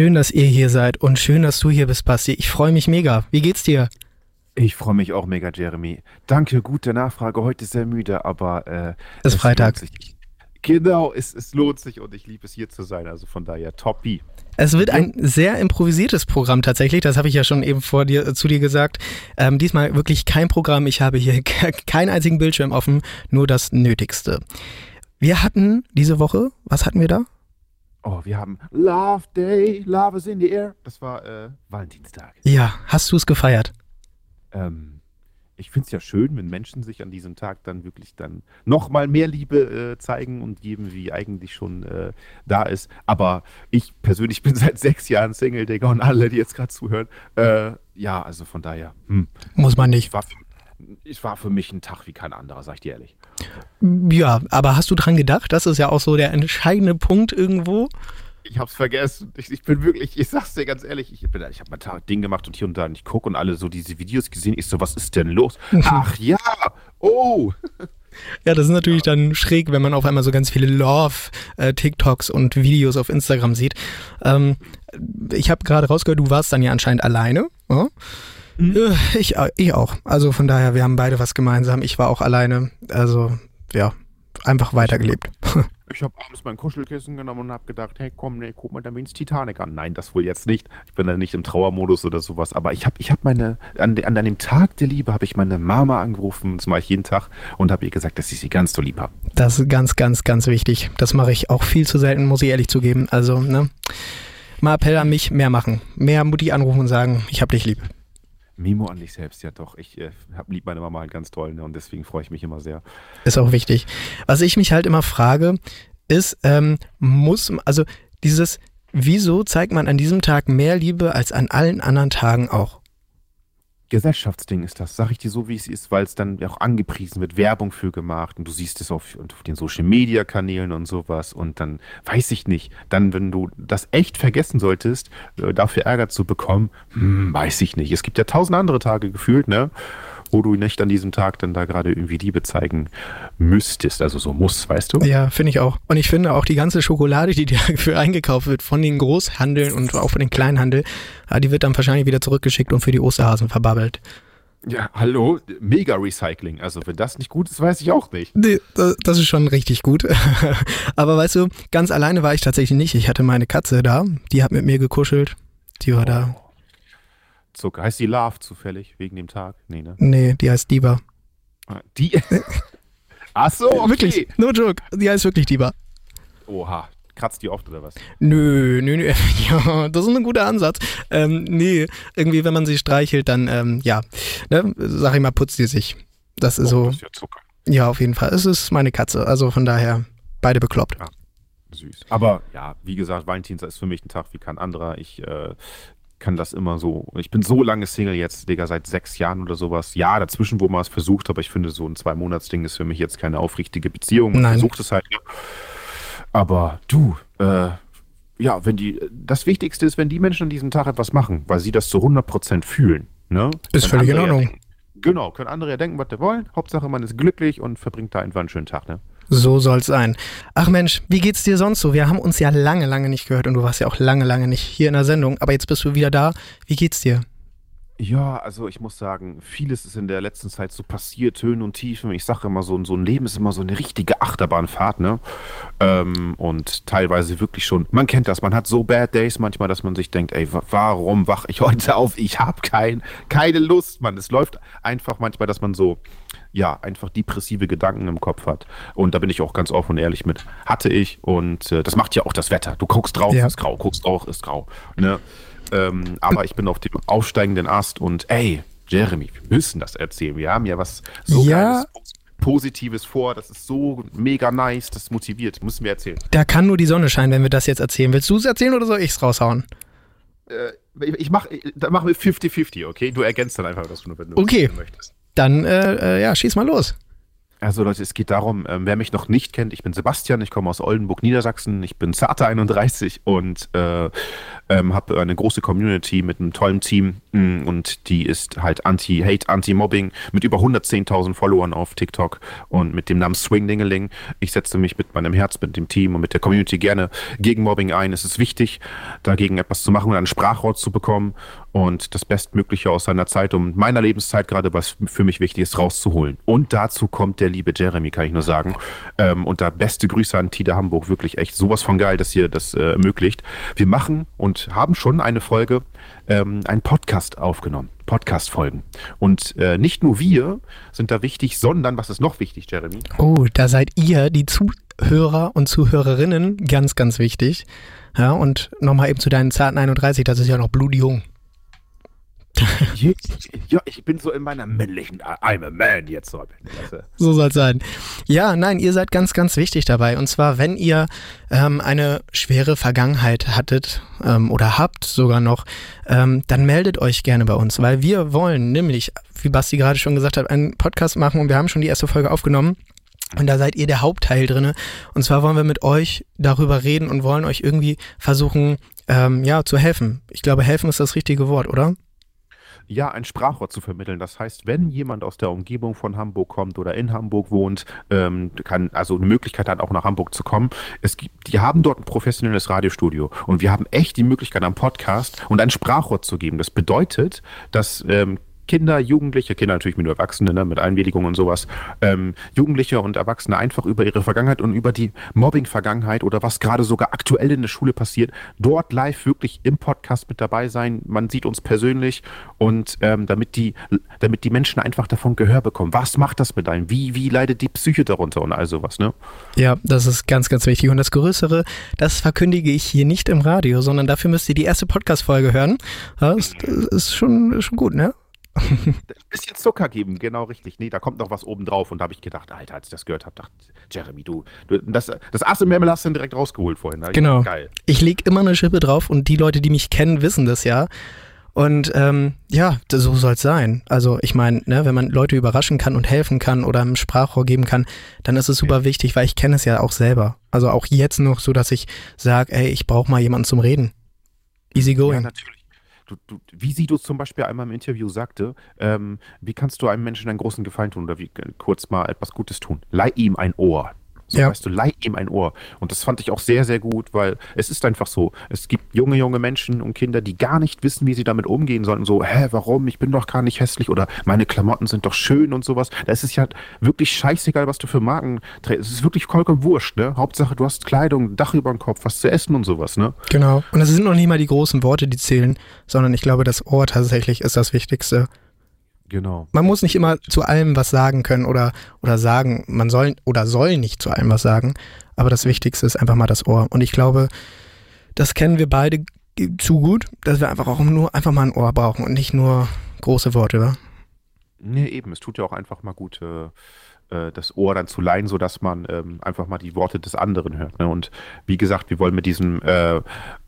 Schön, dass ihr hier seid und schön, dass du hier bist, Basti. Ich freue mich mega. Wie geht's dir? Ich freue mich auch mega, Jeremy. Danke, gute Nachfrage. Heute ist sehr müde, aber äh, es ist Freitag. Genau, es, es lohnt sich und ich liebe es hier zu sein. Also von daher, top B. Es wird ein sehr improvisiertes Programm tatsächlich. Das habe ich ja schon eben vor dir äh, zu dir gesagt. Ähm, diesmal wirklich kein Programm. Ich habe hier keinen einzigen Bildschirm offen, nur das Nötigste. Wir hatten diese Woche, was hatten wir da? Oh, wir haben Love Day, Love is in the air. Das war äh, Valentinstag. Ja, hast du es gefeiert? Ähm, ich finde es ja schön, wenn Menschen sich an diesem Tag dann wirklich dann nochmal mehr Liebe äh, zeigen und geben, wie eigentlich schon äh, da ist. Aber ich persönlich bin seit sechs Jahren Single, Digga, und alle, die jetzt gerade zuhören, äh, ja, also von daher. Hm. Muss man nicht. War für, es war für mich ein Tag wie kein anderer, sag ich dir ehrlich. Ja, aber hast du dran gedacht? Das ist ja auch so der entscheidende Punkt irgendwo. Ich hab's vergessen. Ich, ich bin wirklich, ich sag's dir ganz ehrlich, ich, bin, ich hab mal ein Ding gemacht und hier und da nicht gucke und alle so diese Videos gesehen. Ich so, was ist denn los? Ach ja, oh. Ja, das ist natürlich dann schräg, wenn man auf einmal so ganz viele Love-TikToks äh, und Videos auf Instagram sieht. Ähm, ich habe gerade rausgehört, du warst dann ja anscheinend alleine. Ja? Mhm. Äh, ich, äh, ich auch. Also von daher, wir haben beide was gemeinsam. Ich war auch alleine. Also ja, einfach weitergelebt. Ich habe abends mein Kuschelkissen genommen und habe gedacht, hey komm, nee, guck mal da wenigstens Titanic an. Nein, das wohl jetzt nicht. Ich bin da nicht im Trauermodus oder sowas. Aber ich habe ich hab meine, an, an dem Tag der Liebe habe ich meine Mama angerufen, das mache ich jeden Tag, und habe ihr gesagt, dass ich sie ganz so lieb habe. Das ist ganz, ganz, ganz wichtig. Das mache ich auch viel zu selten, muss ich ehrlich zugeben. Also, ne? Mal Appell an mich, mehr machen. Mehr Mutti anrufen und sagen, ich habe dich lieb. Mimo an dich selbst, ja doch. Ich äh, hab meine Mama halt ganz toll ne, und deswegen freue ich mich immer sehr. Ist auch wichtig. Was ich mich halt immer frage, ist, ähm, muss, also dieses, wieso zeigt man an diesem Tag mehr Liebe als an allen anderen Tagen auch? Gesellschaftsding ist das, sag ich dir so, wie es ist, weil es dann auch angepriesen wird, Werbung für gemacht und du siehst es auf, auf den Social Media Kanälen und sowas und dann weiß ich nicht, dann, wenn du das echt vergessen solltest, äh, dafür Ärger zu bekommen, hm, weiß ich nicht. Es gibt ja tausend andere Tage gefühlt, ne? Wo du nicht an diesem Tag dann da gerade irgendwie Liebe zeigen müsstest. Also so muss, weißt du? Ja, finde ich auch. Und ich finde auch die ganze Schokolade, die dafür eingekauft wird von den Großhandeln und auch von den Kleinhandel, die wird dann wahrscheinlich wieder zurückgeschickt und für die Osterhasen verbabbelt. Ja, hallo, mega Recycling. Also, wenn das nicht gut ist, weiß ich auch nicht. Nee, das ist schon richtig gut. Aber weißt du, ganz alleine war ich tatsächlich nicht. Ich hatte meine Katze da, die hat mit mir gekuschelt. Die war oh. da. Zucker. Heißt die Love zufällig wegen dem Tag? Nee, ne? Nee, die heißt Diva. Ah, die? Ach so, okay. Wirklich, no joke. Die heißt wirklich Diva. Oha. Kratzt die oft oder was? Nö, nö, nö. Ja, das ist ein guter Ansatz. Ähm, nee, irgendwie, wenn man sie streichelt, dann, ähm, ja, ne, sag ich mal, putzt sie sich. Das ist oh, so. Das ist ja Zucker. Ja, auf jeden Fall. Es ist meine Katze. Also von daher, beide bekloppt. Ja süß. Aber ja, wie gesagt, Valentinstag ist für mich ein Tag wie kein anderer. Ich äh, kann das immer so. Ich bin so lange Single jetzt, Digga, seit sechs Jahren oder sowas. Ja, dazwischen, wo man es versucht, aber ich finde, so ein Zwei-Monats-Ding ist für mich jetzt keine aufrichtige Beziehung. Man Nein. versucht es halt. Ne? Aber du, äh, ja, wenn die, das Wichtigste ist, wenn die Menschen an diesem Tag etwas machen, weil sie das zu 100% fühlen. Ne? Ist völlig in Ordnung. Ja genau, können andere ja denken, was sie wollen. Hauptsache, man ist glücklich und verbringt da einfach einen schönen Tag. Ne? So soll's sein. Ach Mensch, wie geht's dir sonst so? Wir haben uns ja lange, lange nicht gehört und du warst ja auch lange, lange nicht hier in der Sendung, aber jetzt bist du wieder da. Wie geht's dir? Ja, also ich muss sagen, vieles ist in der letzten Zeit so passiert, Höhen und Tiefen. Ich sage immer, so, so ein Leben ist immer so eine richtige Achterbahnfahrt, ne? Ähm, und teilweise wirklich schon, man kennt das, man hat so Bad Days manchmal, dass man sich denkt, ey, warum wach ich heute auf? Ich habe kein, keine Lust, Mann. Es läuft einfach manchmal, dass man so ja, einfach depressive Gedanken im Kopf hat. Und da bin ich auch ganz offen und ehrlich mit. Hatte ich. Und äh, das macht ja auch das Wetter. Du guckst drauf, ja. ist grau, guckst drauf, ist grau. Ne? Ähm, aber ich bin auf dem aufsteigenden Ast und ey, Jeremy, wir müssen das erzählen. Wir haben ja was so ja. Positives vor. Das ist so mega nice, das motiviert. Müssen wir erzählen. Da kann nur die Sonne scheinen, wenn wir das jetzt erzählen. Willst du es erzählen oder soll ich es raushauen? Äh, ich mach, da machen wir 50-50, okay? Du ergänzt dann einfach, was du, wenn du okay. möchtest. Dann, äh, äh, ja, schieß mal los. Also Leute, es geht darum, ähm, wer mich noch nicht kennt, ich bin Sebastian, ich komme aus Oldenburg, Niedersachsen, ich bin Zarte 31 und äh, ähm, habe eine große Community mit einem tollen Team und die ist halt Anti-Hate, Anti-Mobbing mit über 110.000 Followern auf TikTok und mit dem Namen Swingdingeling. Ich setze mich mit meinem Herz, mit dem Team und mit der Community gerne gegen Mobbing ein. Es ist wichtig, dagegen etwas zu machen und einen Sprachrohr zu bekommen und das Bestmögliche aus seiner Zeit und meiner Lebenszeit gerade, was für mich wichtig ist, rauszuholen. Und dazu kommt der liebe Jeremy, kann ich nur sagen. Ähm, und da beste Grüße an Tida Hamburg, wirklich echt sowas von geil, dass ihr das äh, ermöglicht. Wir machen und haben schon eine Folge, ähm, einen Podcast aufgenommen. Podcast-Folgen. Und äh, nicht nur wir sind da wichtig, sondern was ist noch wichtig, Jeremy? Oh, da seid ihr, die Zuhörer und Zuhörerinnen, ganz, ganz wichtig. Ja, und nochmal eben zu deinen zarten 31, das ist ja noch blutjung ja, ich bin so in meiner männlichen I'm a man jetzt so. So soll es sein. Ja, nein, ihr seid ganz, ganz wichtig dabei. Und zwar, wenn ihr ähm, eine schwere Vergangenheit hattet ähm, oder habt sogar noch, ähm, dann meldet euch gerne bei uns, weil wir wollen nämlich, wie Basti gerade schon gesagt hat, einen Podcast machen und wir haben schon die erste Folge aufgenommen. Und da seid ihr der Hauptteil drinne. Und zwar wollen wir mit euch darüber reden und wollen euch irgendwie versuchen, ähm, ja, zu helfen. Ich glaube, helfen ist das richtige Wort, oder? Ja, ein Sprachrohr zu vermitteln. Das heißt, wenn jemand aus der Umgebung von Hamburg kommt oder in Hamburg wohnt, ähm, kann also eine Möglichkeit hat, auch nach Hamburg zu kommen. Es gibt, die haben dort ein professionelles Radiostudio und wir haben echt die Möglichkeit, am Podcast und ein Sprachrohr zu geben. Das bedeutet, dass ähm, Kinder, Jugendliche, Kinder natürlich mit Erwachsenen, ne, mit Einwilligung und sowas, ähm, Jugendliche und Erwachsene einfach über ihre Vergangenheit und über die Mobbing-Vergangenheit oder was gerade sogar aktuell in der Schule passiert, dort live wirklich im Podcast mit dabei sein. Man sieht uns persönlich und ähm, damit, die, damit die Menschen einfach davon Gehör bekommen. Was macht das mit einem? Wie, wie leidet die Psyche darunter und all sowas, ne? Ja, das ist ganz, ganz wichtig. Und das Größere, das verkündige ich hier nicht im Radio, sondern dafür müsst ihr die erste Podcast-Folge hören. Das ist schon, schon gut, ne? Ein bisschen Zucker geben, genau richtig. Nee, da kommt noch was oben drauf. Und da habe ich gedacht, Alter, als ich das gehört habe, dachte Jeremy, du, du das, das Ass im Memmel hast du direkt rausgeholt vorhin. Genau. Geil. Ich lege immer eine Schippe drauf und die Leute, die mich kennen, wissen das ja. Und ähm, ja, so soll es sein. Also ich meine, ne, wenn man Leute überraschen kann und helfen kann oder ein Sprachrohr geben kann, dann ist es super ja. wichtig, weil ich kenne es ja auch selber. Also auch jetzt noch so, dass ich sage, ey, ich brauche mal jemanden zum Reden. Easy going. Ja, natürlich du, du, wie Sido zum Beispiel einmal im Interview sagte, ähm, wie kannst du einem Menschen einen großen Gefallen tun oder wie kurz mal etwas Gutes tun? Leih ihm ein Ohr. So, ja. weißt du, leih ihm ein Ohr. Und das fand ich auch sehr, sehr gut, weil es ist einfach so. Es gibt junge, junge Menschen und Kinder, die gar nicht wissen, wie sie damit umgehen sollen. So, hä, warum? Ich bin doch gar nicht hässlich oder meine Klamotten sind doch schön und sowas. Da ist es ja wirklich scheißegal, was du für Marken trägst. Es ist wirklich vollkommen wurscht, ne? Hauptsache, du hast Kleidung, Dach über dem Kopf, was zu essen und sowas, ne? Genau. Und es sind noch nicht mal die großen Worte, die zählen, sondern ich glaube, das Ohr tatsächlich ist das Wichtigste. Genau. Man muss nicht immer zu allem was sagen können oder, oder sagen, man soll oder soll nicht zu allem was sagen, aber das Wichtigste ist einfach mal das Ohr. Und ich glaube, das kennen wir beide zu gut, dass wir einfach auch nur einfach mal ein Ohr brauchen und nicht nur große Worte, oder? Nee, eben. Es tut ja auch einfach mal gut, äh, äh, das Ohr dann zu leihen, sodass man ähm, einfach mal die Worte des anderen hört. Ne? Und wie gesagt, wir wollen mit diesem äh,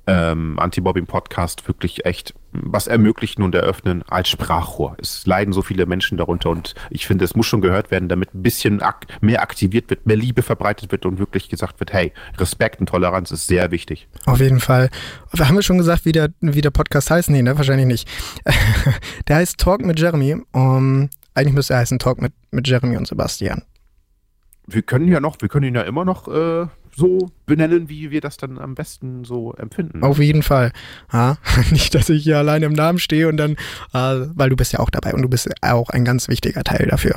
ähm, Anti-Mobbing-Podcast wirklich echt was ermöglichen und eröffnen als Sprachrohr. Es leiden so viele Menschen darunter und ich finde, es muss schon gehört werden, damit ein bisschen ak mehr aktiviert wird, mehr Liebe verbreitet wird und wirklich gesagt wird, hey, Respekt und Toleranz ist sehr wichtig. Auf jeden Fall. Haben wir schon gesagt, wie der, wie der Podcast heißt? Nee, ne? Wahrscheinlich nicht. der heißt Talk mit Jeremy. Um, eigentlich müsste er heißen Talk mit, mit Jeremy und Sebastian. Wir können ja noch, wir können ihn ja immer noch äh, so benennen, wie wir das dann am besten so empfinden. Auf jeden Fall. Ja, nicht, dass ich hier alleine im Namen stehe und dann, äh, weil du bist ja auch dabei und du bist auch ein ganz wichtiger Teil dafür.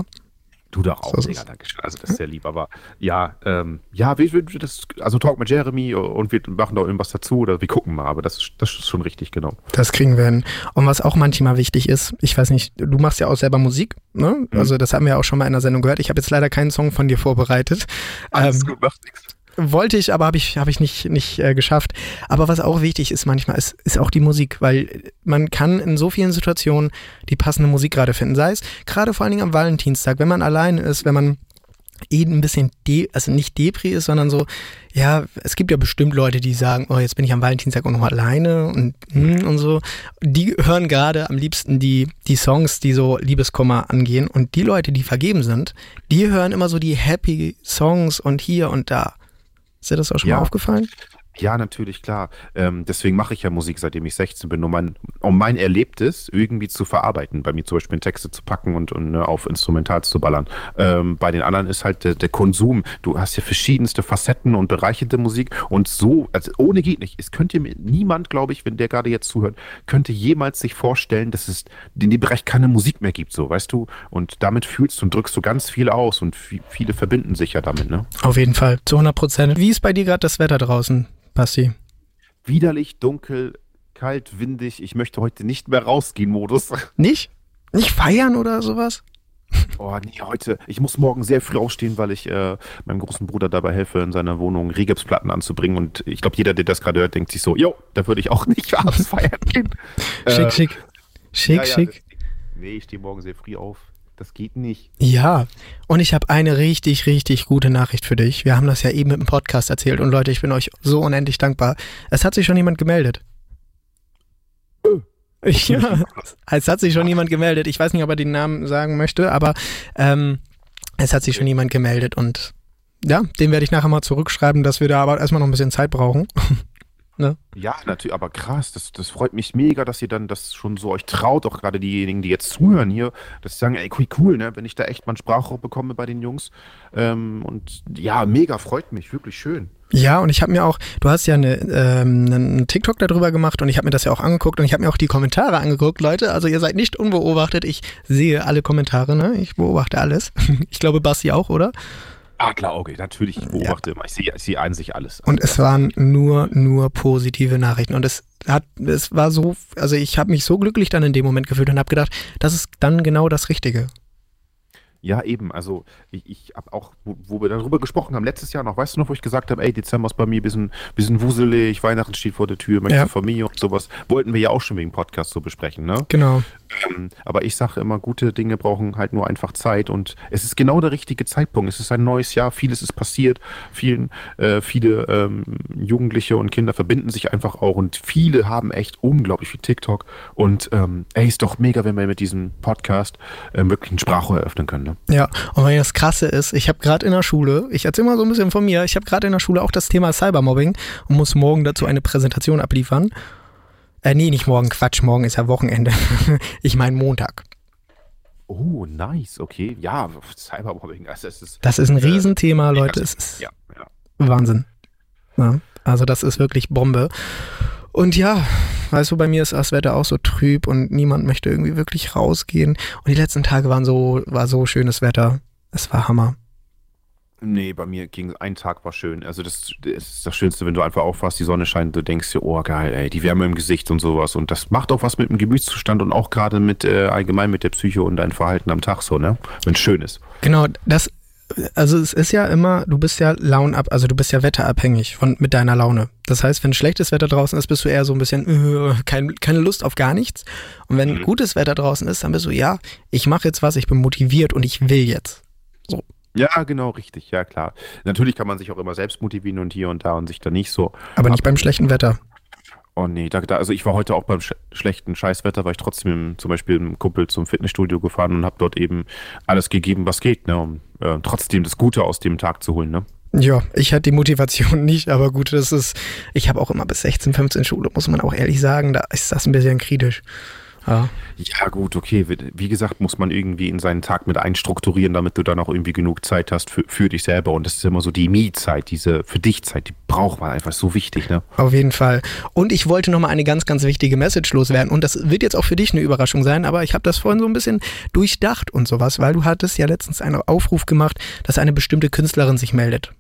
Du doch auch, so Digga, danke schön. Also das ist sehr lieb, aber ja, ähm, ja, wir, wir, das, also Talk mit Jeremy und wir machen da irgendwas dazu oder wir gucken mal, aber das, das ist schon richtig, genau. Das kriegen wir hin. Und was auch manchmal wichtig ist, ich weiß nicht, du machst ja auch selber Musik, ne? Mhm. Also das haben wir ja auch schon mal in der Sendung gehört. Ich habe jetzt leider keinen Song von dir vorbereitet. Alles ähm, gut, macht nichts wollte ich, aber habe ich, hab ich nicht, nicht äh, geschafft. Aber was auch wichtig ist manchmal, ist, ist auch die Musik, weil man kann in so vielen Situationen die passende Musik gerade finden. Sei es gerade vor allen Dingen am Valentinstag, wenn man alleine ist, wenn man eh ein bisschen, de also nicht Depri ist, sondern so, ja, es gibt ja bestimmt Leute, die sagen, oh, jetzt bin ich am Valentinstag auch noch alleine und, hm, und so. Die hören gerade am liebsten die, die Songs, die so Liebeskummer angehen. Und die Leute, die vergeben sind, die hören immer so die Happy Songs und hier und da. Ist dir das auch schon ja. mal aufgefallen? Ja, natürlich, klar. Ähm, deswegen mache ich ja Musik, seitdem ich 16 bin, um mein, um mein Erlebtes irgendwie zu verarbeiten. Bei mir zum Beispiel in Texte zu packen und, und ne, auf Instrumental zu ballern. Ähm, bei den anderen ist halt der, der, Konsum. Du hast ja verschiedenste Facetten und Bereiche der Musik und so, also ohne geht nicht. Es könnte mir niemand, glaube ich, wenn der gerade jetzt zuhört, könnte jemals sich vorstellen, dass es in dem Bereich keine Musik mehr gibt, so, weißt du? Und damit fühlst und drückst du ganz viel aus und viele verbinden sich ja damit, ne? Auf jeden Fall, zu 100 Prozent. Wie ist bei dir gerade das Wetter draußen? Basti? Widerlich, dunkel, kalt, windig. Ich möchte heute nicht mehr rausgehen, Modus. Nicht? Nicht feiern oder sowas? Oh nee, heute. Ich muss morgen sehr früh aufstehen, weil ich äh, meinem großen Bruder dabei helfe, in seiner Wohnung Regipsplatten anzubringen. Und ich glaube, jeder, der das gerade hört, denkt sich so, jo, da würde ich auch nicht abends feiern gehen. Schick, äh, schick. Schick, ja, schick. Das, nee, ich stehe morgen sehr früh auf. Das geht nicht. Ja, und ich habe eine richtig, richtig gute Nachricht für dich. Wir haben das ja eben im Podcast erzählt und Leute, ich bin euch so unendlich dankbar. Es hat sich schon jemand gemeldet. Äh. Ja, es hat sich schon jemand gemeldet. Ich weiß nicht, ob er den Namen sagen möchte, aber ähm, es hat sich schon jemand gemeldet und ja, den werde ich nachher mal zurückschreiben, dass wir da aber erstmal noch ein bisschen Zeit brauchen. Ne? Ja, natürlich, aber krass, das, das freut mich mega, dass ihr dann das schon so euch traut, auch gerade diejenigen, die jetzt zuhören hier, dass sie sagen, ey, cool, ne, wenn ich da echt mal einen Sprachrohr bekomme bei den Jungs. Ähm, und ja, mega, freut mich, wirklich schön. Ja, und ich habe mir auch, du hast ja eine, ähm, einen TikTok darüber gemacht und ich habe mir das ja auch angeguckt und ich habe mir auch die Kommentare angeguckt, Leute. Also ihr seid nicht unbeobachtet. Ich sehe alle Kommentare, ne? Ich beobachte alles. Ich glaube, Basti auch, oder? Ah, klar, okay, natürlich. Ich beobachte ja. immer. Ich sehe, ich sehe sich alles. Und es waren nur, nur positive Nachrichten. Und es hat, es war so, also ich habe mich so glücklich dann in dem Moment gefühlt und habe gedacht, das ist dann genau das Richtige. Ja, eben. Also ich, ich habe auch, wo, wo, wir darüber gesprochen haben, letztes Jahr noch, weißt du noch, wo ich gesagt habe, ey, Dezember ist bei mir ein bisschen, bisschen wuselig, Weihnachten steht vor der Tür, möchte ja. Familie und sowas. Wollten wir ja auch schon wegen Podcast so besprechen, ne? Genau. Ähm, aber ich sage immer, gute Dinge brauchen halt nur einfach Zeit und es ist genau der richtige Zeitpunkt. Es ist ein neues Jahr, vieles ist passiert, vielen, äh, viele ähm, Jugendliche und Kinder verbinden sich einfach auch und viele haben echt unglaublich viel TikTok und ähm, ey, ist doch mega, wenn wir mit diesem Podcast äh, wirklich ein Sprachrohr eröffnen können. Ne? Ja, und weil das Krasse ist, ich habe gerade in der Schule, ich erzähle mal so ein bisschen von mir, ich habe gerade in der Schule auch das Thema Cybermobbing und muss morgen dazu eine Präsentation abliefern. Äh, nee, nicht morgen, Quatsch, morgen ist ja Wochenende. ich meine Montag. Oh, nice, okay. Ja, Cybermobbing, also es ist. Das ist ein äh, Riesenthema, Leute. Es ist ja, ja. Wahnsinn. Ja, also, das ist wirklich Bombe. Und ja, weißt du, bei mir ist das Wetter auch so trüb und niemand möchte irgendwie wirklich rausgehen. Und die letzten Tage waren so, war so schönes Wetter. Es war Hammer. Nee, bei mir ging ein Tag war schön. Also das, das, ist das Schönste, wenn du einfach aufwachst, die Sonne scheint, du denkst dir, oh geil, ey, die Wärme im Gesicht und sowas. Und das macht auch was mit dem Gemütszustand und auch gerade mit äh, allgemein mit der Psyche und deinem Verhalten am Tag so, ne? Wenn es schön ist. Genau, das also es ist ja immer, du bist ja launab, also du bist ja wetterabhängig von, mit deiner Laune. Das heißt, wenn schlechtes Wetter draußen ist, bist du eher so ein bisschen, äh, kein, keine Lust auf gar nichts. Und wenn mhm. gutes Wetter draußen ist, dann bist du, ja, ich mache jetzt was, ich bin motiviert und ich will jetzt. So. Ja, genau, richtig, ja klar. Natürlich kann man sich auch immer selbst motivieren und hier und da und sich da nicht so. Aber nicht beim schlechten Wetter. Oh nee, da, da, also ich war heute auch beim sch schlechten Scheißwetter, war ich trotzdem zum Beispiel einem Kumpel zum Fitnessstudio gefahren und habe dort eben alles gegeben, was geht, ne, um äh, trotzdem das Gute aus dem Tag zu holen, ne? Ja, ich hatte die Motivation nicht, aber gut, das ist, ich habe auch immer bis 16, 15 Schule, muss man auch ehrlich sagen, da ist das ein bisschen kritisch. Ja. ja, gut, okay. Wie gesagt, muss man irgendwie in seinen Tag mit einstrukturieren, damit du dann auch irgendwie genug Zeit hast für, für dich selber. Und das ist immer so die Me-Zeit, diese für dich Zeit, die braucht man einfach so wichtig, ne? Auf jeden Fall. Und ich wollte nochmal eine ganz, ganz wichtige Message loswerden. Und das wird jetzt auch für dich eine Überraschung sein, aber ich habe das vorhin so ein bisschen durchdacht und sowas, weil du hattest ja letztens einen Aufruf gemacht, dass eine bestimmte Künstlerin sich meldet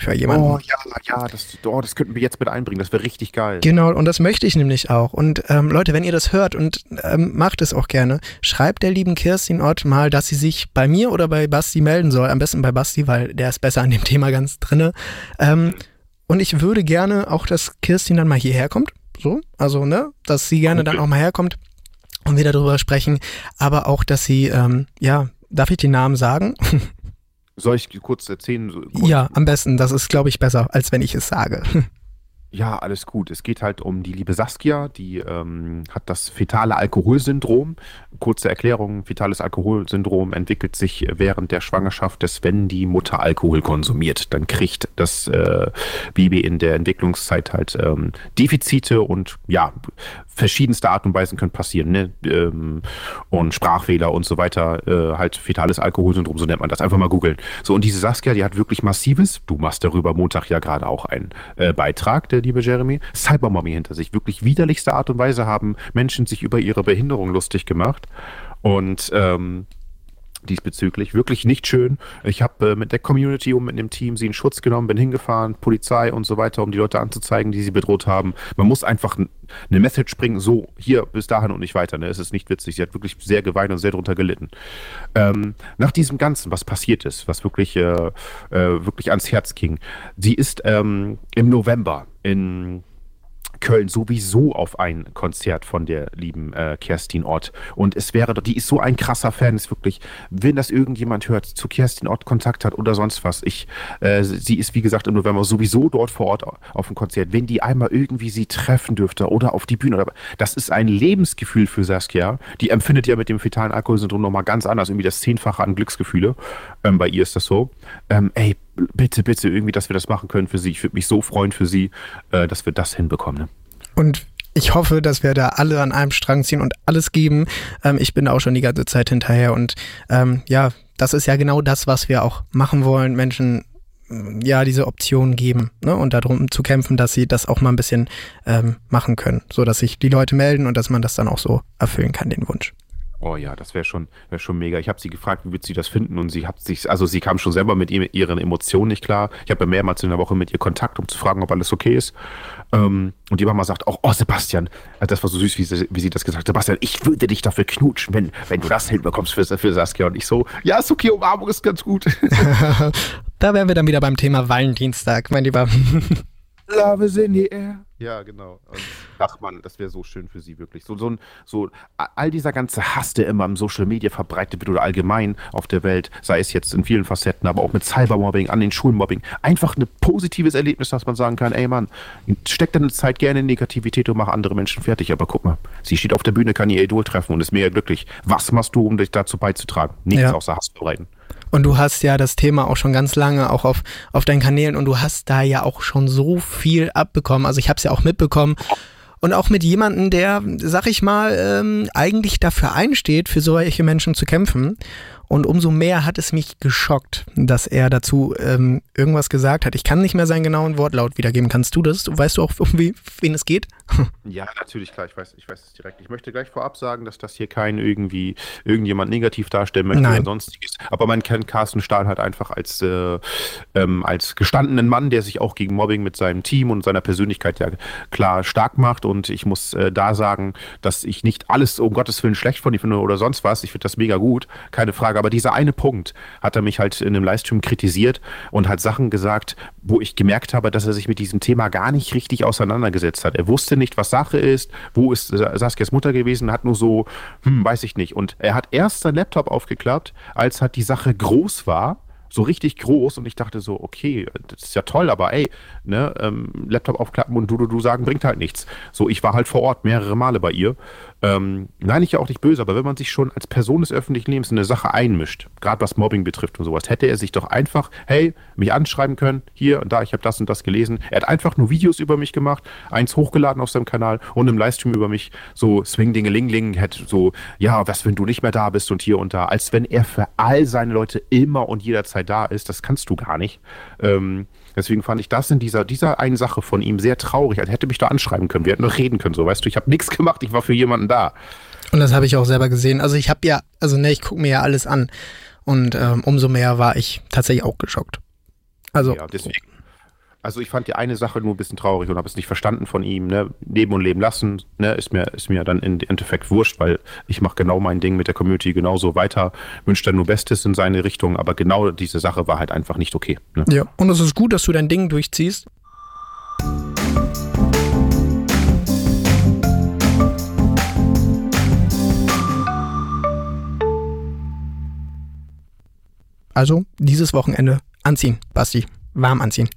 für jemanden. Oh ja, ja, das, oh, das könnten wir jetzt mit einbringen. Das wäre richtig geil. Genau, und das möchte ich nämlich auch. Und ähm, Leute, wenn ihr das hört und ähm, macht es auch gerne, schreibt der lieben Kirstin Ott mal, dass sie sich bei mir oder bei Basti melden soll. Am besten bei Basti, weil der ist besser an dem Thema ganz drinne. Ähm, und ich würde gerne auch, dass Kirstin dann mal hierher kommt. So, also, ne, dass sie gerne okay. dann auch mal herkommt und wir darüber sprechen. Aber auch, dass sie, ähm, ja, darf ich den Namen sagen? Soll ich kurz erzählen? Kurz? Ja, am besten. Das ist, glaube ich, besser, als wenn ich es sage. Ja, alles gut. Es geht halt um die liebe Saskia, die ähm, hat das fetale Alkoholsyndrom. Kurze Erklärung, fetales Alkoholsyndrom entwickelt sich während der Schwangerschaft, dass wenn die Mutter Alkohol konsumiert, dann kriegt das äh, Baby in der Entwicklungszeit halt ähm, Defizite und ja, verschiedenste Art und Weisen können passieren. Ne? Ähm, und Sprachfehler und so weiter. Äh, halt fetales Alkoholsyndrom, so nennt man das. Einfach mal googeln. So, und diese Saskia, die hat wirklich massives, du machst darüber Montag ja gerade auch einen äh, Beitrag, liebe Jeremy, Cybermobbing hinter sich. Wirklich widerlichste Art und Weise haben Menschen sich über ihre Behinderung lustig gemacht. Und ähm, diesbezüglich. Wirklich nicht schön. Ich habe äh, mit der Community und mit dem Team sie in Schutz genommen, bin hingefahren, Polizei und so weiter, um die Leute anzuzeigen, die sie bedroht haben. Man muss einfach eine Message bringen, so, hier, bis dahin und nicht weiter. Ne? Es ist nicht witzig. Sie hat wirklich sehr geweint und sehr darunter gelitten. Ähm, nach diesem Ganzen, was passiert ist, was wirklich, äh, äh, wirklich ans Herz ging, sie ist ähm, im November in Köln sowieso auf ein Konzert von der lieben äh, Kerstin Ott. Und es wäre, die ist so ein krasser Fan, ist wirklich, wenn das irgendjemand hört, zu Kerstin Ott Kontakt hat oder sonst was. Ich, äh, sie ist, wie gesagt, im November sowieso dort vor Ort auf dem Konzert. Wenn die einmal irgendwie sie treffen dürfte oder auf die Bühne, oder, das ist ein Lebensgefühl für Saskia. Die empfindet ja mit dem fetalen Alkoholsyndrom nochmal ganz anders, irgendwie das Zehnfache an Glücksgefühle. Ähm, bei ihr ist das so. Ähm, ey, bitte, bitte irgendwie, dass wir das machen können für sie. Ich würde mich so freuen für sie, äh, dass wir das hinbekommen. Ne? Und ich hoffe, dass wir da alle an einem Strang ziehen und alles geben. Ähm, ich bin auch schon die ganze Zeit hinterher und ähm, ja, das ist ja genau das, was wir auch machen wollen, Menschen mm, ja diese Option geben ne? und darum zu kämpfen, dass sie das auch mal ein bisschen ähm, machen können, so dass sich die Leute melden und dass man das dann auch so erfüllen kann, den Wunsch. Oh ja, das wäre schon, wär schon mega. Ich habe sie gefragt, wie wird sie das finden? Und sie hat sich, also sie kam schon selber mit ihren Emotionen nicht klar. Ich habe ja mehrmals in der Woche mit ihr Kontakt, um zu fragen, ob alles okay ist. Ähm, und die Mama sagt auch, oh Sebastian, also das war so süß, wie sie, wie sie das gesagt hat. Sebastian, ich würde dich dafür knutschen, wenn, wenn du das hinbekommst für, für Saskia. Und ich so, ja, ist okay, Umarmung ist ganz gut. da wären wir dann wieder beim Thema Valentinstag, mein Lieber. Love is in the air. Ja, genau. Und ach man, das wäre so schön für sie wirklich. So, so, so all dieser ganze Hass, der immer im Social Media verbreitet wird oder allgemein auf der Welt, sei es jetzt in vielen Facetten, aber auch mit Cybermobbing, an den Schulmobbing, einfach ein positives Erlebnis, dass man sagen kann, ey Mann, steck deine Zeit gerne in Negativität und mach andere Menschen fertig. Aber guck mal, sie steht auf der Bühne, kann ihr Idol treffen und ist mega glücklich. Was machst du, um dich dazu beizutragen? Nichts ja. außer Hass verbreiten. Und du hast ja das Thema auch schon ganz lange auch auf, auf deinen Kanälen und du hast da ja auch schon so viel abbekommen. Also ich habe es ja auch mitbekommen. Und auch mit jemandem, der, sag ich mal, ähm, eigentlich dafür einsteht, für solche Menschen zu kämpfen. Und umso mehr hat es mich geschockt, dass er dazu ähm, irgendwas gesagt hat. Ich kann nicht mehr seinen genauen Wortlaut wiedergeben. Kannst du das? Weißt du auch, um wie, wen es geht? Ja, natürlich, klar. Ich weiß, ich weiß es direkt. Ich möchte gleich vorab sagen, dass das hier kein irgendwie irgendjemand negativ darstellen möchte Nein. oder sonstiges. Aber man kennt Carsten Stahl halt einfach als, äh, ähm, als gestandenen Mann, der sich auch gegen Mobbing mit seinem Team und seiner Persönlichkeit ja klar stark macht. Und ich muss äh, da sagen, dass ich nicht alles um Gottes Willen schlecht von ihm finde oder sonst was. Ich finde das mega gut, keine Frage aber dieser eine Punkt hat er mich halt in einem Livestream kritisiert und hat Sachen gesagt, wo ich gemerkt habe, dass er sich mit diesem Thema gar nicht richtig auseinandergesetzt hat. Er wusste nicht, was Sache ist, wo ist Saskias Mutter gewesen, hat nur so, hm, weiß ich nicht. Und er hat erst sein Laptop aufgeklappt, als halt die Sache groß war so richtig groß und ich dachte so, okay, das ist ja toll, aber ey, ne, ähm, Laptop aufklappen und du, du, du sagen bringt halt nichts. So, ich war halt vor Ort mehrere Male bei ihr ähm, nein, ich ja auch nicht böse, aber wenn man sich schon als Person des öffentlichen Lebens in eine Sache einmischt, gerade was Mobbing betrifft und sowas, hätte er sich doch einfach, hey, mich anschreiben können, hier und da, ich habe das und das gelesen. Er hat einfach nur Videos über mich gemacht, eins hochgeladen auf seinem Kanal und im Livestream über mich so Swing Dingeling hätte so, ja, was, wenn du nicht mehr da bist und hier und da, als wenn er für all seine Leute immer und jederzeit da ist, das kannst du gar nicht. Ähm, Deswegen fand ich das in dieser, dieser einen Sache von ihm sehr traurig. als hätte mich da anschreiben können. Wir hätten noch reden können. So, weißt du, ich habe nichts gemacht, ich war für jemanden da. Und das habe ich auch selber gesehen. Also ich habe ja, also ne, ich gucke mir ja alles an. Und ähm, umso mehr war ich tatsächlich auch geschockt. Also. Ja, deswegen also ich fand die eine Sache nur ein bisschen traurig und habe es nicht verstanden von ihm. Ne? Leben und leben lassen, ne? ist, mir, ist mir dann im Endeffekt wurscht, weil ich mache genau mein Ding mit der Community genauso weiter, wünsche dann nur Bestes in seine Richtung, aber genau diese Sache war halt einfach nicht okay. Ne? Ja, und es ist gut, dass du dein Ding durchziehst. Also dieses Wochenende anziehen, Basti. Warm anziehen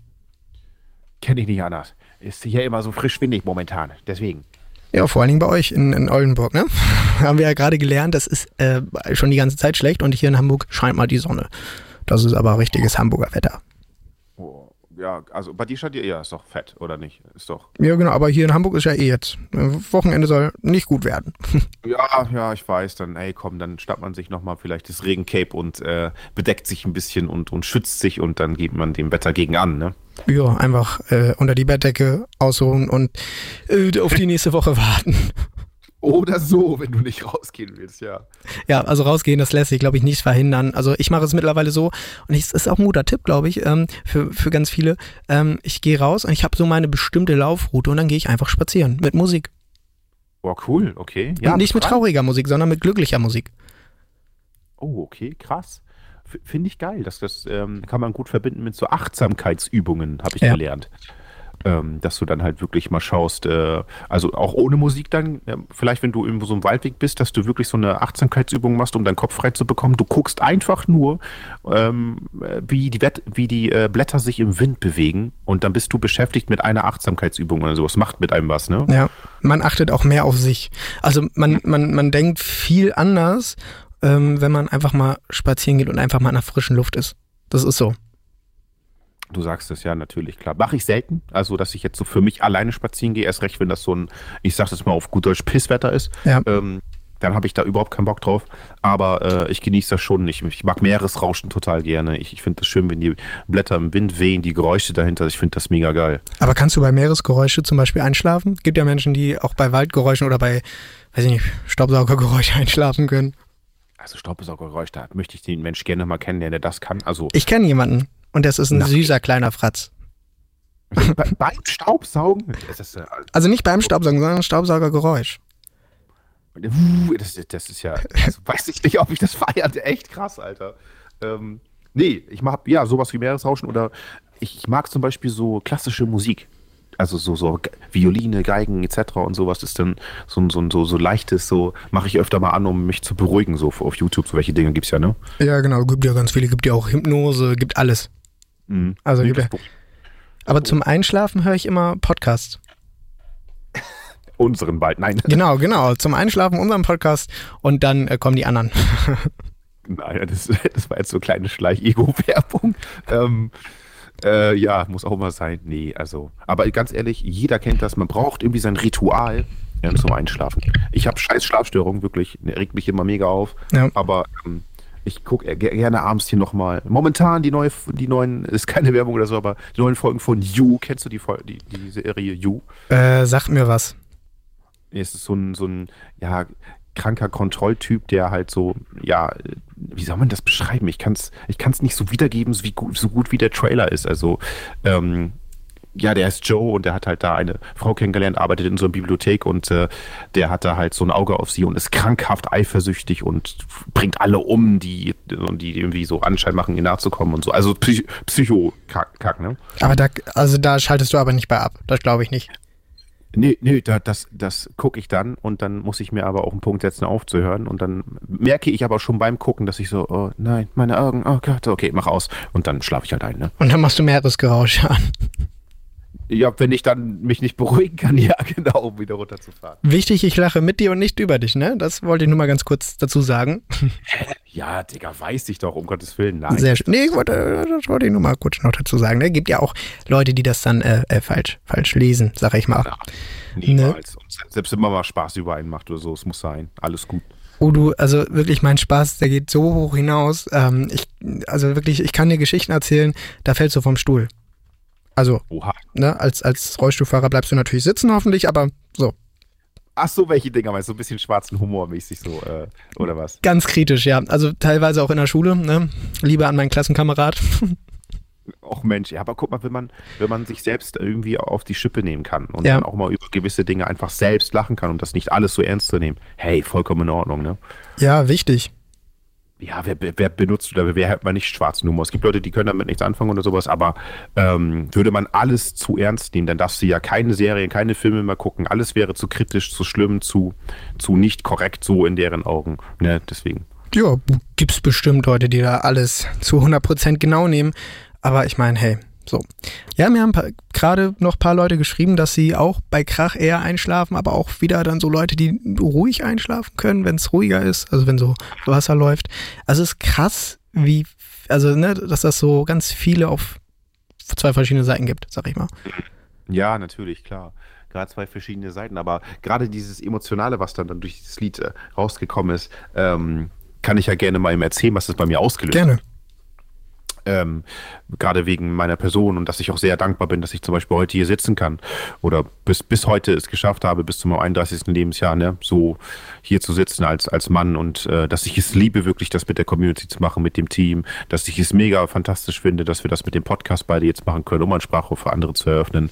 kenne ich nicht anders. ist hier immer so frisch windig momentan. Deswegen. Ja, vor allen Dingen bei euch in, in Oldenburg, ne? Haben wir ja gerade gelernt, das ist äh, schon die ganze Zeit schlecht und hier in Hamburg scheint mal die Sonne. Das ist aber richtiges Hamburger Wetter. Oh, ja, also bei dir scheint ja, ja, ist doch fett, oder nicht? Ist doch. Ja, genau, aber hier in Hamburg ist ja eh jetzt. Äh, Wochenende soll nicht gut werden. Ja, ja, ich weiß. Dann, ey, komm, dann schnappt man sich nochmal vielleicht das Regencape und äh, bedeckt sich ein bisschen und, und schützt sich und dann geht man dem Wetter gegen an, ne? Ja, einfach äh, unter die Bettdecke ausruhen und äh, auf die nächste Woche warten. Oder so, wenn du nicht rausgehen willst, ja. Ja, also rausgehen, das lässt sich, glaube ich, nicht verhindern. Also ich mache es mittlerweile so, und es ist auch ein guter Tipp, glaube ich, ähm, für, für ganz viele. Ähm, ich gehe raus und ich habe so meine bestimmte Laufroute und dann gehe ich einfach spazieren mit Musik. Boah, cool, okay. und nicht mit trauriger Musik, sondern mit glücklicher Musik. Oh, okay, krass. Finde ich geil. Das, das ähm, kann man gut verbinden mit so Achtsamkeitsübungen, habe ich Ja. gelernt. Ähm, dass du dann halt wirklich mal schaust, äh, also auch ohne Musik dann, äh, vielleicht wenn du irgendwo so im Waldweg bist, dass du wirklich so eine Achtsamkeitsübung machst, um deinen Kopf frei zu bekommen. Du guckst einfach nur, ähm, äh, wie die, Wett wie die äh, Blätter sich im Wind bewegen und dann bist du beschäftigt mit einer Achtsamkeitsübung oder so. Es macht mit einem was, ne? Ja, man achtet auch mehr auf sich. Also man, man, man denkt viel anders, ähm, wenn man einfach mal spazieren geht und einfach mal in der frischen Luft ist. Das ist so. Du sagst es ja natürlich, klar. Mache ich selten. Also, dass ich jetzt so für mich alleine spazieren gehe, erst recht, wenn das so ein, ich sag das mal auf gut Deutsch, Pisswetter ist. Ja. Ähm, dann habe ich da überhaupt keinen Bock drauf. Aber äh, ich genieße das schon. Ich, ich mag Meeresrauschen total gerne. Ich, ich finde das schön, wenn die Blätter im Wind wehen, die Geräusche dahinter. Ich finde das mega geil. Aber kannst du bei Meeresgeräusche zum Beispiel einschlafen? Gibt ja Menschen, die auch bei Waldgeräuschen oder bei, weiß ich nicht, Staubsaugergeräuschen einschlafen können. Also Staubsaugergeräusch, da möchte ich den Mensch gerne mal kennenlernen, der das kann. Also Ich kenne jemanden und das ist ein Nein. süßer kleiner Fratz. bei, beim Staubsaugen, das äh, Also nicht beim Staubsaugen, sondern Staubsaugergeräusch. Uh, Das, das ist ja, also weiß ich nicht, ob ich das feiere. Echt krass, Alter. Ähm, nee, ich mag ja sowas wie Meeresrauschen oder ich, ich mag zum Beispiel so klassische Musik. Also so, so Violine, Geigen etc. und sowas ist dann so, ein- so, so, so leichtes, so mache ich öfter mal an, um mich zu beruhigen, so auf YouTube. So welche Dinge gibt's ja, ne? Ja, genau, gibt ja ganz viele, gibt ja auch Hypnose, gibt alles. Mhm. Also Nee, gibt ja, aber zum Einschlafen höre ich immer Podcasts. unseren bald, nein. Genau, genau. Zum Einschlafen unseren Podcast und dann äh, kommen die anderen. Nein, das, das war jetzt so kleine Schleich-Ego-Werbung. Ähm, äh, ja, muss auch mal sein. Nee, also, aber ganz ehrlich, jeder kennt das. Man braucht irgendwie sein Ritual ja, zum Einschlafen. Ich habe scheiß Schlafstörungen, wirklich. Der regt mich immer mega auf. Ja. Aber ähm, ich gucke gerne abends hier nochmal. Momentan die neue, die neuen, ist keine Werbung oder so, aber die neuen Folgen von You. Kennst du die, Fol- die, die Serie You? Äh, sagt mir was. Es ist so ein, so ein, ja, kranker Kontrolltyp, der halt so, ja, wie soll man das beschreiben? Ich kann es ich kann's nicht so wiedergeben, so, wie gut, so gut wie der Trailer ist. Also, ähm, ja, der ist Joe und der hat halt da eine Frau kennengelernt, arbeitet in so einer Bibliothek und äh, der hat da halt so ein Auge auf sie und ist krankhaft eifersüchtig und bringt alle um, die, die irgendwie so Anschein machen, ihr nachzukommen und so. Also Psych Psycho-Kack, ne? Aber da, also da schaltest du aber nicht bei ab. Das glaube ich nicht. Nee, nee, da, das, das gucke ich dann und dann muss ich mir aber auch einen Punkt setzen, aufzuhören. Und dann merke ich aber schon beim Gucken, dass ich so, oh nein, meine Augen, oh Gott, okay, mach aus. Und dann schlafe ich halt ein, ne? Und dann machst du Meeresgeräusche an. Ja, wenn ich dann mich nicht beruhigen kann, ja, genau, um wieder runterzufahren. Wichtig, ich lache mit dir und nicht über dich, ne? Das wollte ich nur mal ganz kurz dazu sagen. Ja, Digga, weiß ich doch, um Gottes Willen. Nein. Sehr schön. Nee, ich wollte, das wollte ich nur mal kurz noch dazu sagen. Ne? Gibt ja auch Leute, die das dann äh, äh, falsch, falsch lesen, sag ich mal. Ja, niemals. Und selbst wenn man mal Spaß über einen macht oder so, es muss sein. Alles gut. Oh du, also wirklich mein Spaß, der geht so hoch hinaus. Ähm, ich, also wirklich, ich kann dir Geschichten erzählen, da fällst du vom Stuhl. Also, Oha. ne, als, als Rollstuhlfahrer bleibst du natürlich sitzen hoffentlich, aber so, Ach so, welche Dinger meinst du? So ein bisschen schwarzen Humor mäßig so, äh, oder was? ganz kritisch, ja. Also teilweise auch in der Schule, ne? Liebe an meinen Klassenkamerad. Och Mensch, ja, aber guck mal, wenn man, wenn man sich selbst irgendwie auf die Schippe nehmen kann und Ja. dann auch mal über gewisse Dinge einfach selbst lachen kann und das nicht alles so ernst zu nehmen, hey, vollkommen in Ordnung, ne? ja, wichtig. Ja, wer, wer benutzt oder wer hat man nicht schwarzen Humor? Es gibt Leute, die können damit nichts anfangen oder sowas, aber ähm, würde man alles zu ernst nehmen, dann darfst du ja keine Serien, keine Filme mehr gucken. Alles wäre zu kritisch, zu schlimm, zu, zu nicht korrekt, so in deren Augen. Ne, deswegen. Ja, gibt's bestimmt Leute, die da alles zu 100% genau nehmen. Aber ich meine, hey, So. Ja, mir haben gerade noch ein paar Leute geschrieben, dass sie auch bei Krach eher einschlafen, aber auch wieder dann so Leute, die ruhig einschlafen können, wenn es ruhiger ist, also wenn so Wasser läuft. Also es ist krass, wie, also, ne, dass das so ganz viele auf zwei verschiedene Seiten gibt, sag ich mal. Ja, natürlich, klar. Gerade zwei verschiedene Seiten, aber gerade dieses Emotionale, was dann, dann durch dieses Lied äh, rausgekommen ist, ähm, kann ich ja gerne mal ihm erzählen, was das bei mir ausgelöst Gerne. hat. Ähm, gerade wegen meiner Person und dass ich auch sehr dankbar bin, dass ich zum Beispiel heute hier sitzen kann oder bis, bis heute es geschafft habe, bis zum 31. Lebensjahr, ne, so hier zu sitzen als, als Mann und äh, dass ich es liebe, wirklich das mit der Community zu machen, mit dem Team, dass ich es mega fantastisch finde, dass wir das mit dem Podcast beide jetzt machen können, um ein Sprachrohr für andere zu eröffnen.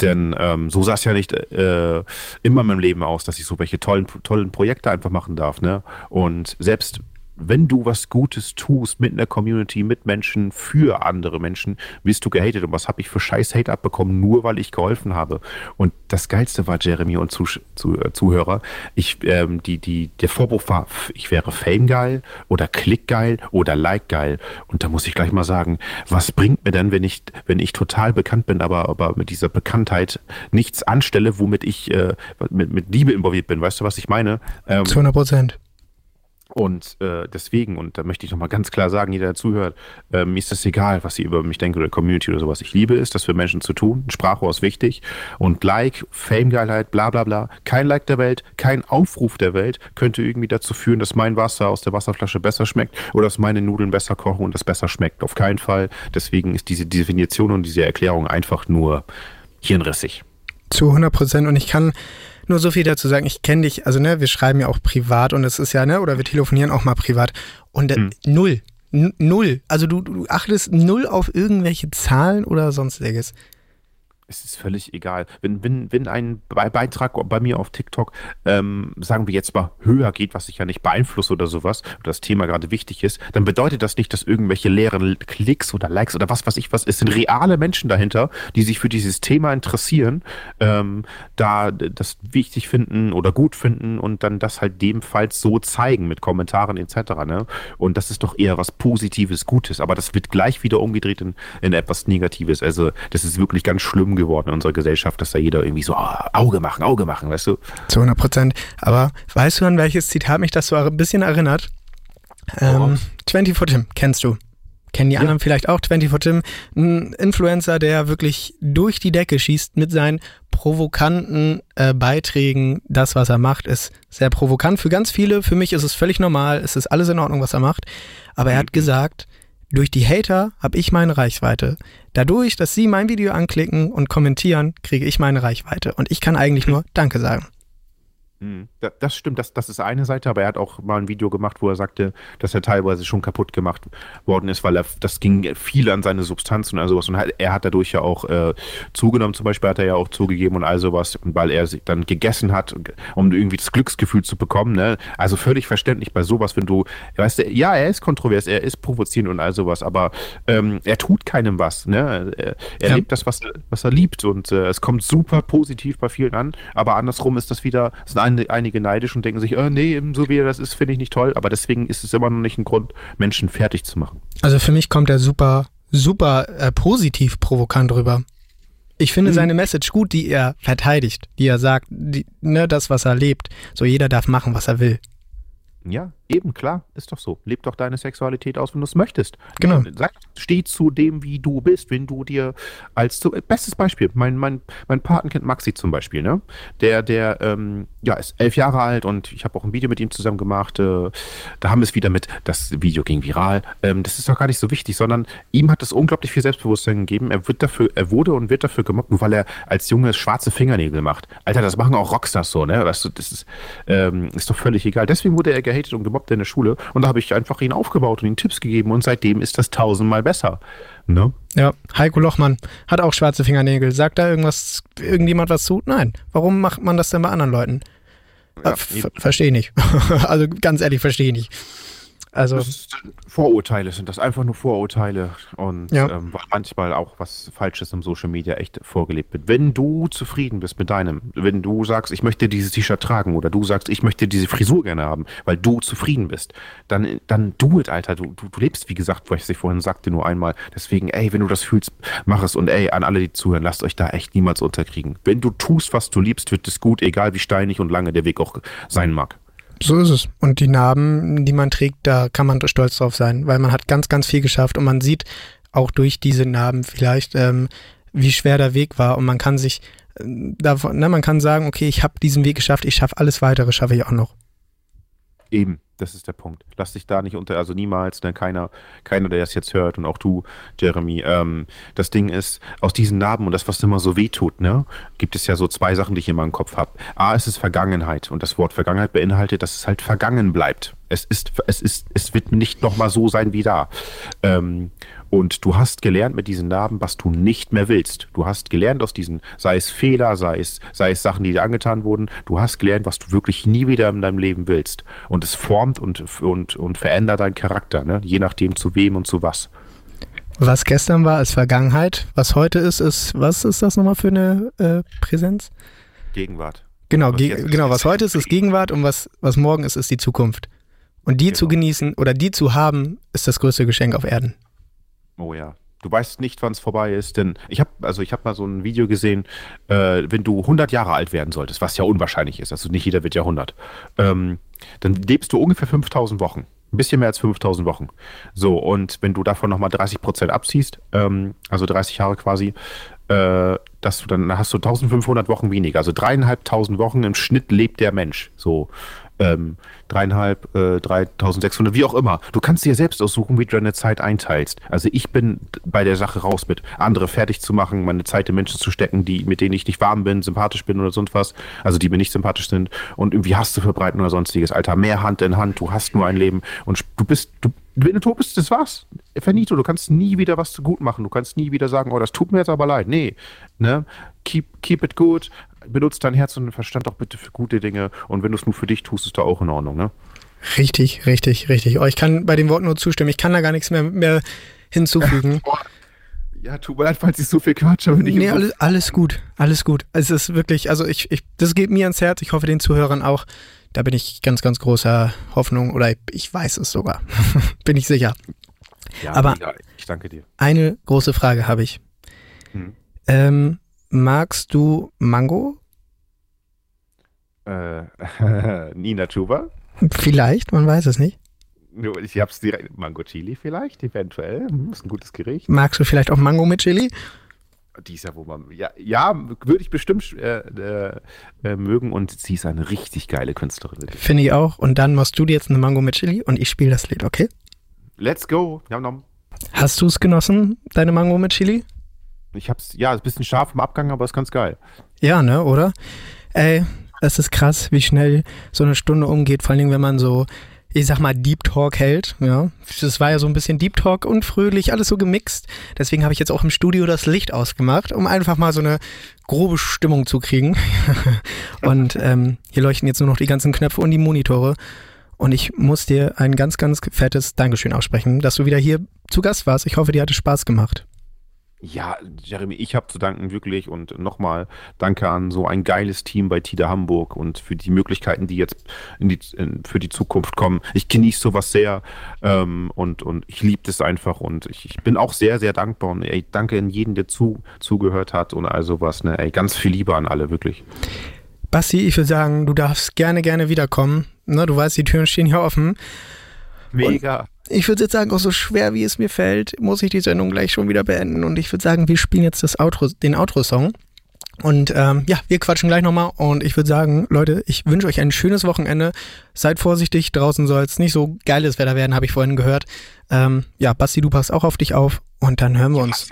Denn ähm, so sah es ja nicht äh, immer in meinem Leben aus, dass ich so welche tollen, tollen Projekte einfach machen darf. Ne? Und selbst wenn du was Gutes tust mit einer Community, mit Menschen, für andere Menschen, wirst du gehatet. Und was habe ich für scheiß Hate abbekommen, nur weil ich geholfen habe. Und das Geilste war, Jeremy und Zuh Zuh äh, Zuhörer, ich, ähm, die, die, der Vorwurf war, ich wäre Fame geil oder Klick geil oder Like geil. Und da muss ich gleich mal sagen, was bringt mir denn, wenn ich, wenn ich total bekannt bin, aber, aber mit dieser Bekanntheit nichts anstelle, womit ich äh, mit, mit Liebe involviert bin. Weißt du, was ich meine? Ähm, Zu 100 Prozent. Und äh, deswegen, und da möchte ich nochmal ganz klar sagen, jeder, der zuhört, äh, mir ist es egal, was ihr über mich denkt oder Community oder sowas. Ich liebe es, das für Menschen zu tun. Sprachrohr ist wichtig. Und Like, Fame-Geilheit, bla bla bla. Kein Like der Welt, kein Aufruf der Welt könnte irgendwie dazu führen, dass mein Wasser aus der Wasserflasche besser schmeckt oder dass meine Nudeln besser kochen und das besser schmeckt. Auf keinen Fall. Deswegen ist diese Definition und diese Erklärung einfach nur hirnrissig. Zu 100 Prozent. Und ich kann nur so viel dazu sagen, ich kenne dich, also ne, wir schreiben ja auch privat und es ist ja, ne, oder wir telefonieren auch mal privat und äh, null, null. Also du, du achtest null auf irgendwelche Zahlen oder sonstiges es ist völlig egal. Wenn, wenn, wenn ein Beitrag bei mir auf TikTok, ähm, sagen wir jetzt mal, höher geht, was ich ja nicht beeinflusse oder sowas, das Thema gerade wichtig ist, dann bedeutet das nicht, dass irgendwelche leeren Klicks oder Likes oder was weiß ich was, es sind reale Menschen dahinter, die sich für dieses Thema interessieren, ähm, da das wichtig finden oder gut finden und dann das halt demfalls so zeigen mit Kommentaren etc. Ne? Und das ist doch eher was Positives, Gutes, aber das wird gleich wieder umgedreht in, in etwas Negatives. Also das ist wirklich ganz schlimm geworden in unserer Gesellschaft, dass da jeder irgendwie so oh, Auge machen, Auge machen, weißt du? Zu 100 Prozent. Aber weißt du, an welches Zitat mich das so ein bisschen erinnert? Ähm, 24 Tim, kennst du? Kennen die ja. anderen vielleicht auch 24 Tim? Ein Influencer, der wirklich durch die Decke schießt mit seinen provokanten äh, Beiträgen. Das, was er macht, ist sehr provokant für ganz viele. Für mich ist es völlig normal. Es ist alles in Ordnung, was er macht. Aber er hat mhm. gesagt, durch die Hater habe ich meine Reichweite. Dadurch, dass Sie mein Video anklicken und kommentieren, kriege ich meine Reichweite. Und ich kann eigentlich nur Danke sagen. Hm. Das stimmt, das, das ist eine Seite, aber er hat auch mal ein Video gemacht, wo er sagte, dass er teilweise schon kaputt gemacht worden ist, weil er das ging viel an seine Substanz und all sowas. Und er hat dadurch ja auch äh, zugenommen, zum Beispiel hat er ja auch zugegeben und all sowas, weil er sich dann gegessen hat, um irgendwie das Glücksgefühl zu bekommen. Ne? Also völlig verständlich bei sowas, wenn du, weißt du, ja, er ist kontrovers, er ist provozierend und all sowas, aber ähm, er tut keinem was. Ne? Er, er ja. lebt das, was, was er liebt und äh, es kommt super positiv bei vielen an, aber andersrum ist das wieder, das ist ein einige neidisch und denken sich, oh, nee, so wie er das ist, finde ich nicht toll. Aber deswegen ist es immer noch nicht ein Grund, Menschen fertig zu machen. Also für mich kommt er super, super äh, positiv provokant rüber. Ich finde mhm. seine Message gut, die er verteidigt, die er sagt, die, ne, das, was er lebt. So jeder darf machen, was er will. Ja, eben, klar, ist doch so. Leb doch deine Sexualität aus, wenn du es möchtest. Genau. Sag, steh zu dem, wie du bist, wenn du dir als zu, bestes Beispiel, mein, mein, mein Patenkind Maxi zum Beispiel, ne? Der, der, ähm, ja, ist elf Jahre alt und ich habe auch ein Video mit ihm zusammen gemacht. Äh, da haben wir es wieder mit, das Video ging viral. Ähm, das ist doch gar nicht so wichtig, sondern ihm hat es unglaublich viel Selbstbewusstsein gegeben. Er wird dafür, er wurde und wird dafür gemobbt, nur weil er als Junge schwarze Fingernägel macht. Alter, das machen auch Rockstars so, ne? Weißt du, das ist, ähm, ist doch völlig egal. Deswegen wurde er gehatet und gemobbt in der Schule. Und da habe ich einfach ihn aufgebaut und ihm Tipps gegeben und seitdem ist das tausendmal besser. Ne? Ja, Heiko Lochmann hat auch schwarze Fingernägel. Sagt da irgendwas, irgendjemand was zu? Nein. Warum macht man das denn bei anderen Leuten? Ja, äh, verstehe ich nicht. also ganz ehrlich, verstehe ich nicht. Also Das sind Vorurteile sind das, einfach nur Vorurteile und Ja. ähm, manchmal auch was Falsches im Social Media echt vorgelebt wird. Wenn du zufrieden bist mit deinem, wenn du sagst, ich möchte dieses T-Shirt tragen oder du sagst, ich möchte diese Frisur gerne haben, weil du zufrieden bist, dann, dann do it, Alter. Du, du, du lebst, wie gesagt, was ich vorhin sagte, nur einmal. Deswegen, ey, wenn du das fühlst, mach es und ey, an alle, die zuhören, lasst euch da echt niemals unterkriegen. Wenn du tust, was du liebst, wird es gut, egal wie steinig und lange der Weg auch sein mag. So ist es. Und die Narben, die man trägt, da kann man stolz drauf sein, weil man hat ganz, ganz viel geschafft und man sieht auch durch diese Narben vielleicht, ähm, wie schwer der Weg war und man kann sich äh, davon, ne, man kann sagen, okay, ich habe diesen Weg geschafft, ich schaffe alles weitere, schaffe ich auch noch. Eben, das ist der Punkt. Lass dich da nicht unter, also niemals, ne, keiner, keiner, der das jetzt hört und auch du, Jeremy. Ähm, das Ding ist, aus diesen Narben und das, was immer so weh tut, ne, gibt es ja so zwei Sachen, die ich immer im Kopf habe. A, es ist Vergangenheit und das Wort Vergangenheit beinhaltet, dass es halt vergangen bleibt. Es ist, es ist, es wird nicht nochmal so sein wie da. Ähm, und du hast gelernt mit diesen Narben, was du nicht mehr willst. Du hast gelernt aus diesen, sei es Fehler, sei es, sei es Sachen, die dir angetan wurden. Du hast gelernt, was du wirklich nie wieder in deinem Leben willst. Und es formt und, und, und verändert deinen Charakter, ne? je nachdem zu wem und zu was. Was gestern war, ist Vergangenheit. Was heute ist, ist, was ist das nochmal für eine äh, Präsenz? Gegenwart. Genau, Was ge genau, was heute ist, ist Gegenwart und was, was morgen ist, ist die Zukunft. Und die zu Genau. genießen oder die zu haben, ist das größte Geschenk auf Erden. Oh ja. Du weißt nicht, wann es vorbei ist, denn ich habe also ich mal so ein Video gesehen, äh, wenn du 100 Jahre alt werden solltest, was ja unwahrscheinlich ist, also nicht jeder wird ja 100, ähm, dann lebst du ungefähr 5000 Wochen. Ein bisschen mehr als 5000 Wochen. So, und wenn du davon nochmal 30 Prozent abziehst, ähm, also 30 Jahre quasi, äh, dass du dann hast du 1500 Wochen weniger. Also dreieinhalbtausend Wochen im Schnitt lebt der Mensch. So, ähm, dreieinhalb, äh, 3600, wie auch immer. Du kannst dir selbst aussuchen, wie du deine Zeit einteilst. Also ich bin bei der Sache raus mit, andere fertig zu machen, meine Zeit in Menschen zu stecken, die, mit denen ich nicht warm bin, sympathisch bin oder sonst was, also die mir nicht sympathisch sind und irgendwie Hass zu verbreiten oder sonstiges. Alter, mehr Hand in Hand, du hast nur ein Leben und du bist, du, wenn du tot bist, das war's. Finito, du kannst nie wieder was zu gut machen. Du kannst nie wieder sagen, oh, das tut mir jetzt aber leid. Nee, ne? Keep, keep it good. Benutzt dein Herz und dein Verstand auch bitte für gute Dinge. Und wenn du es nur für dich tust, ist da auch in Ordnung, ne? Richtig, richtig, richtig. Oh, ich kann bei dem Wort nur zustimmen. Ich kann da gar nichts mehr, mehr hinzufügen. Ja, tut mir leid, falls ich so viel Quatsch habe. Nee, alles, alles gut, alles gut. Es ist wirklich, also ich, ich, das geht mir ans Herz. Ich hoffe den Zuhörern auch. Da bin ich ganz, ganz großer Hoffnung oder ich weiß es sogar. bin ich sicher. ja, aber- mega. ich danke dir. Eine große Frage habe ich. Hm. Ähm, magst du Mango? Äh, Nina Chuba? Vielleicht, man weiß es nicht. Ich hab's direkt. Mango Chili vielleicht, eventuell. Hm, ist ein gutes Gericht. Magst du vielleicht auch Mango mit Chili? Die ist ja, wo man. Ja, ja würde ich bestimmt äh, äh, äh, mögen und sie ist eine richtig geile Künstlerin. Finde ich auch. Und dann machst du dir jetzt eine Mango mit Chili und ich spiele das Lied, okay? Let's go. Nom, nom. Hast du es genossen, deine Mango mit Chili? Ich hab's, ja, ist ein bisschen scharf im Abgang, aber ist ganz geil. Ja, ne, oder? Ey, es ist krass, wie schnell so eine Stunde umgeht, vor Dingen, wenn man so, ich sag mal, Deep Talk hält, ja. Das war ja so ein bisschen Deep Talk und fröhlich, alles so gemixt. Deswegen habe ich jetzt auch im Studio das Licht ausgemacht, um einfach mal so eine grobe Stimmung zu kriegen. und ähm, hier leuchten jetzt nur noch die ganzen Knöpfe und die Monitore. Und ich muss dir ein ganz, ganz fettes Dankeschön aussprechen, dass du wieder hier zu Gast warst. Ich hoffe, dir hat es Spaß gemacht. Ja, Jeremy, ich habe zu danken wirklich und nochmal danke an so ein geiles Team bei TIDA Hamburg und für die Möglichkeiten, die jetzt in die, in, für die Zukunft kommen. Ich genieße sowas sehr ähm, und, und ich liebe das einfach und ich, ich bin auch sehr, sehr dankbar und ey, danke an jeden, der zu, zugehört hat und all sowas. Ne? Ey, ganz viel Liebe an alle, wirklich. Basti, ich würde sagen, du darfst gerne, gerne wiederkommen. Ne, du weißt, die Türen stehen hier offen. Mega. Ich würde jetzt sagen, auch so schwer wie es mir fällt, muss ich die Sendung gleich schon wieder beenden. Und ich würde sagen, wir spielen jetzt das Outro, den Outro-Song. Und ähm, ja, wir quatschen gleich nochmal. Und ich würde sagen, Leute, ich wünsche euch ein schönes Wochenende. Seid vorsichtig, draußen soll es nicht so geiles Wetter werden, habe ich vorhin gehört. Ähm, ja, Basti, du passt auch auf dich auf. Und dann hören wir uns.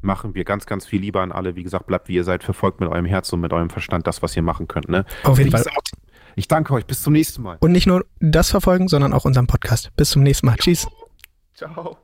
Machen wir ganz, ganz viel Liebe an alle. Wie gesagt, bleibt wie ihr seid, verfolgt mit eurem Herz und mit eurem Verstand das, was ihr machen könnt. Ne? Auf jeden Fall. Ich danke euch. Bis zum nächsten Mal. Und nicht nur das verfolgen, sondern auch unseren Podcast. Bis zum nächsten Mal. Tschüss. Ciao.